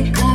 it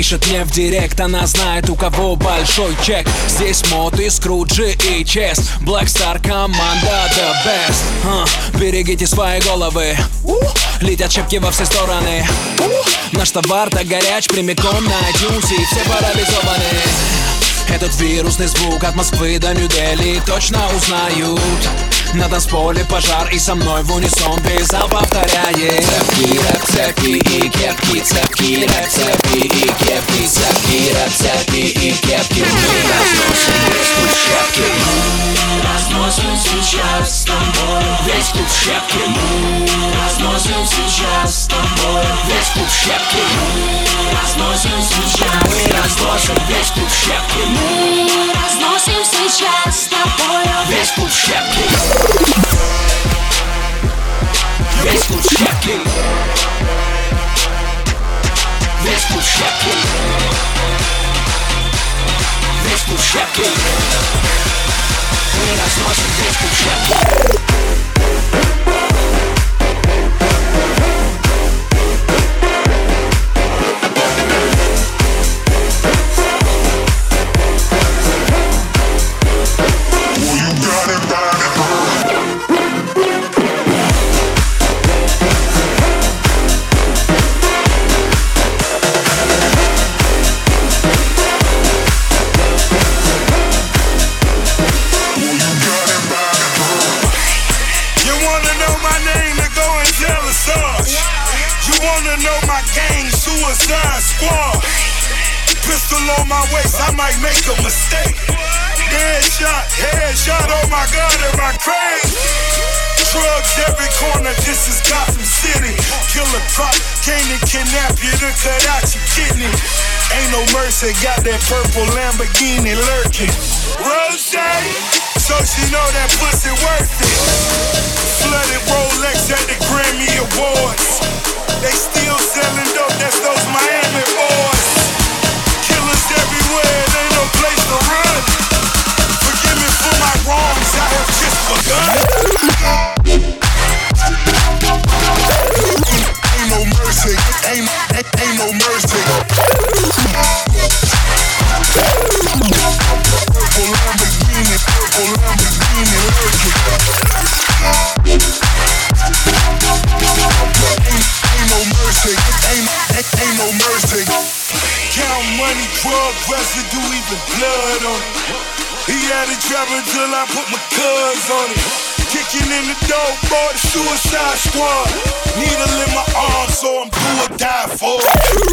Пишет мне в директ, она знает у кого большой чек. Здесь мод и скруджи и чест. Blackstar команда the best. А, Берегите свои головы. Летят щепки во все стороны. Наш товар так горяч прямиком на iTunes И все парализованы. Этот вирусный звук от Москвы до Нью-Дели точно узнают. На танцполе пожар и со мной в унисон Бейзал повторяет. Цепки, рэп, цепи и кепки Цепки, рэп, цепи и кепки Цепки, рэп, цепи и кепки. Мы разносим весь клуб щепки. Мы разносим сейчас тамбор Весь клуб щепки. Мы разносим сейчас тамбор Весь клуб щепки. Мы разносим сейчас Мы разносим весь клуб щепки. Мы разносим сейчас squad. Needle in my arm, so I'm do or die for.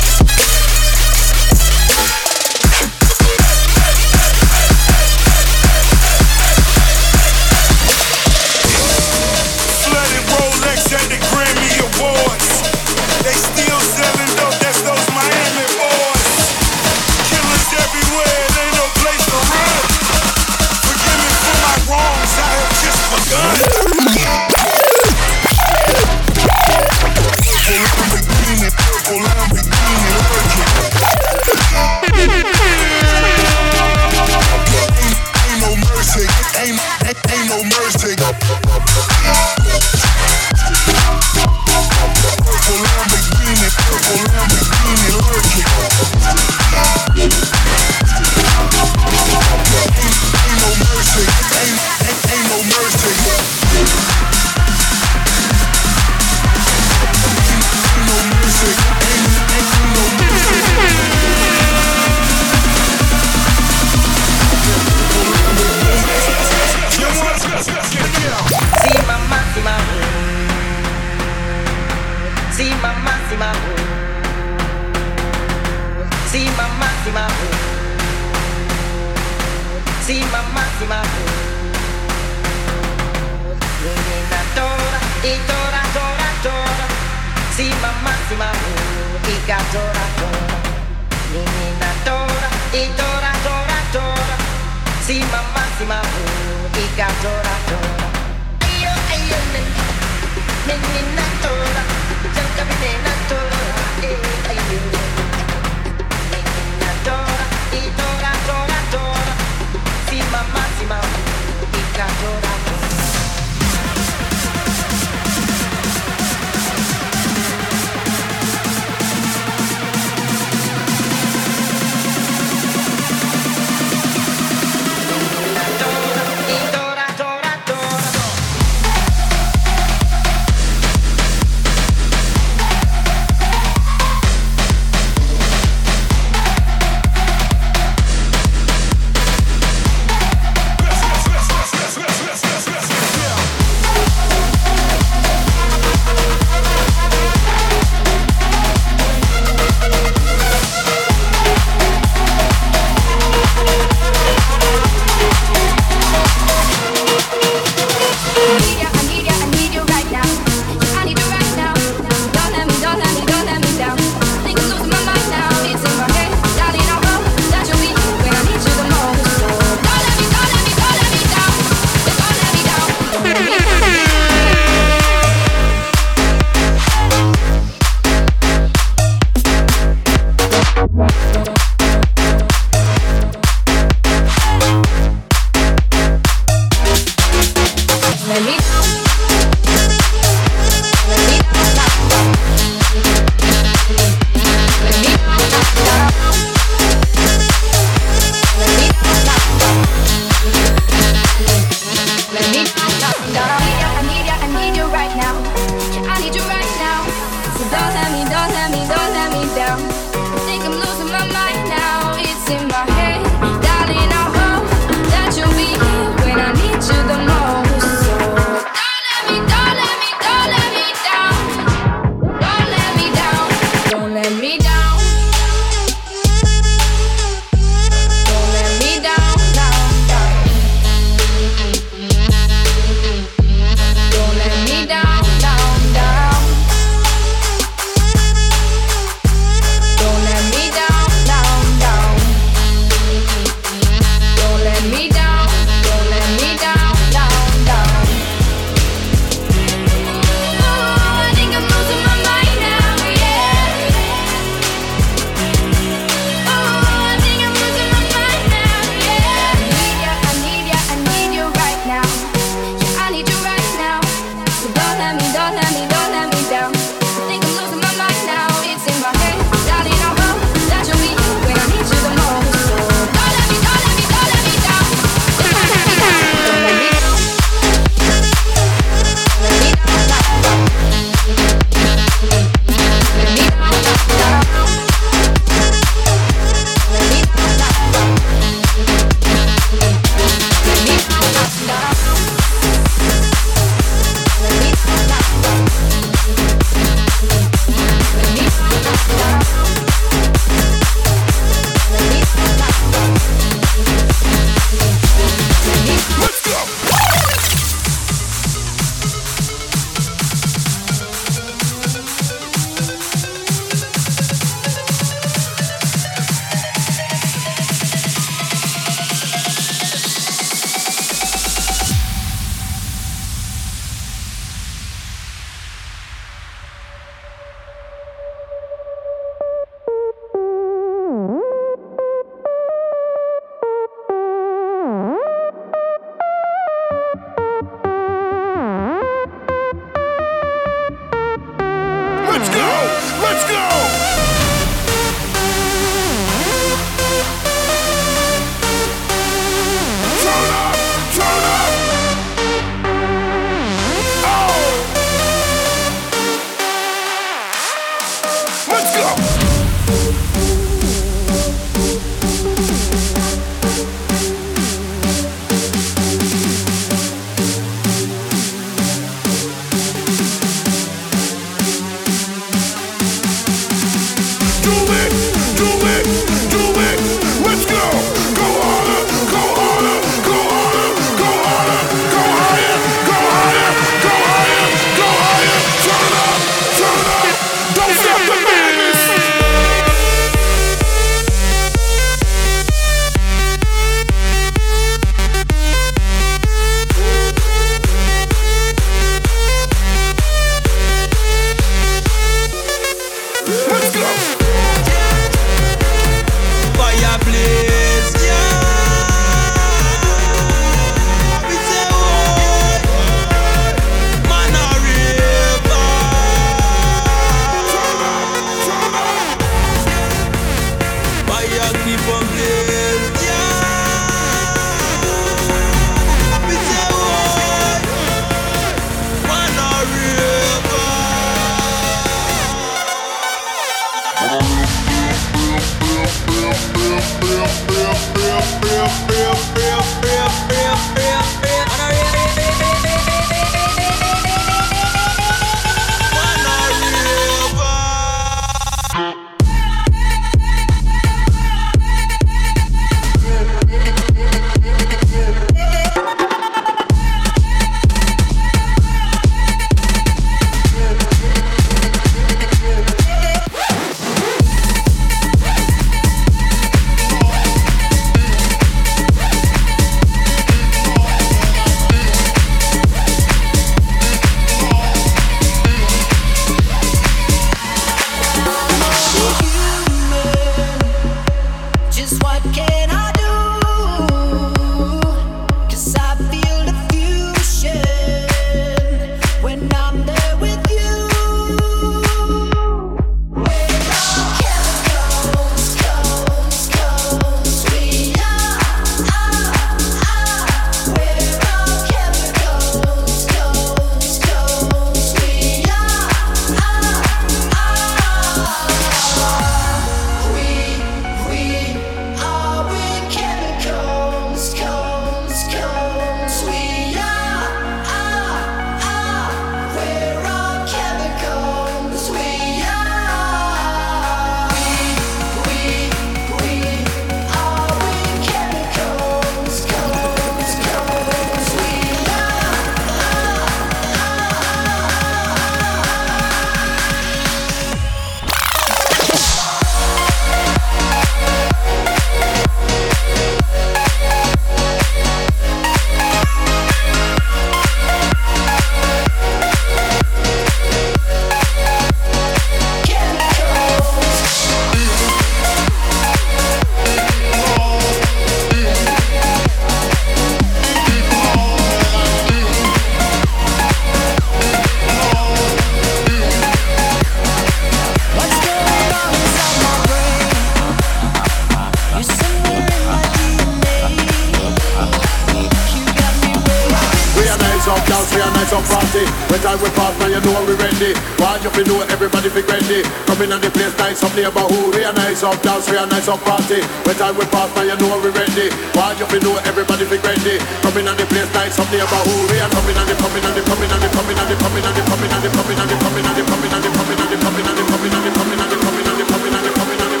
In on the place, nice up neighborhood. We a coming on the coming on the coming on the coming on the coming on the coming on the coming on the coming on the coming on the coming on the coming on the coming on the coming on the coming on the coming on the coming on the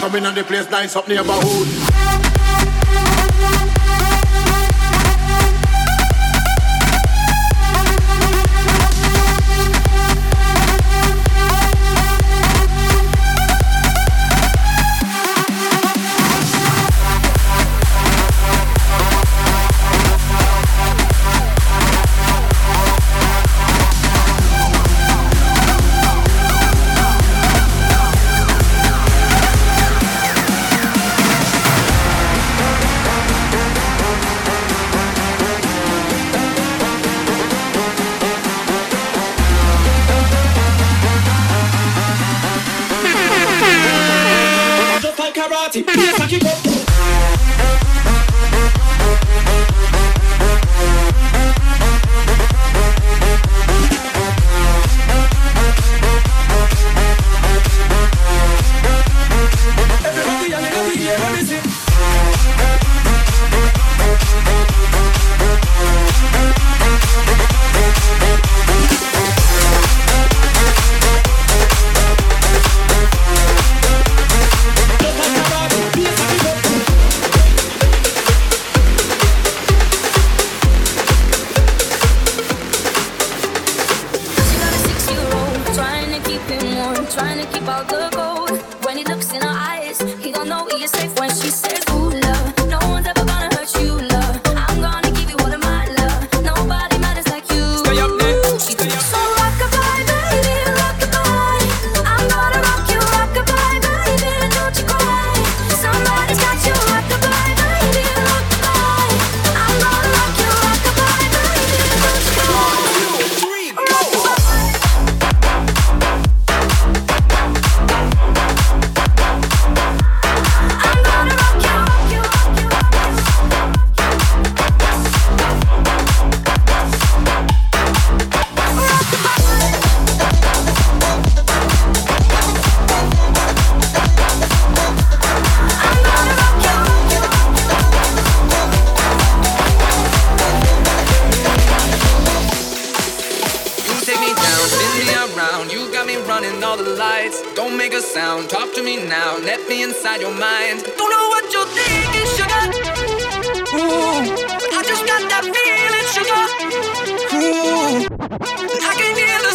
Coming on the place, nice up neighborhood. Don't make a sound, talk to me now, let me inside your mind. Don't know what you're thinking, sugar. Ooh, I just got that feeling, sugar. Ooh, I can hear.